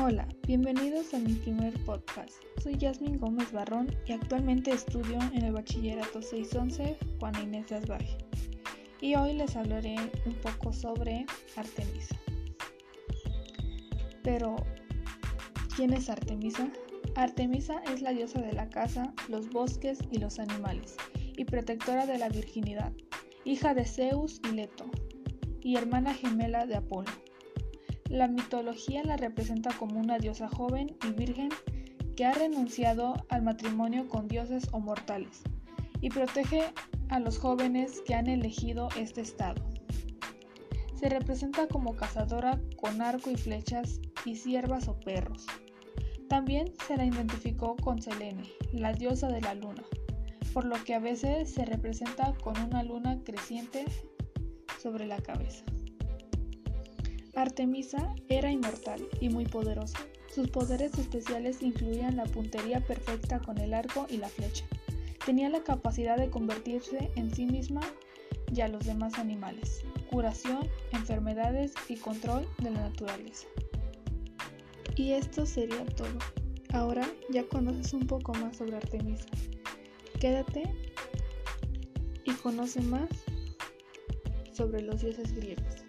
Hola, bienvenidos a mi primer podcast. Soy Yasmin Gómez Barrón y actualmente estudio en el Bachillerato 611 Juana Inés Asbaje. Y hoy les hablaré un poco sobre Artemisa. Pero, ¿quién es Artemisa? Artemisa es la diosa de la casa, los bosques y los animales, y protectora de la virginidad, hija de Zeus y Leto, y hermana gemela de Apolo. La mitología la representa como una diosa joven y virgen que ha renunciado al matrimonio con dioses o mortales y protege a los jóvenes que han elegido este estado. Se representa como cazadora con arco y flechas y siervas o perros. También se la identificó con Selene, la diosa de la luna, por lo que a veces se representa con una luna creciente sobre la cabeza. Artemisa era inmortal y muy poderosa. Sus poderes especiales incluían la puntería perfecta con el arco y la flecha. Tenía la capacidad de convertirse en sí misma y a los demás animales, curación, enfermedades y control de la naturaleza. Y esto sería todo. Ahora ya conoces un poco más sobre Artemisa. Quédate y conoce más sobre los dioses griegos.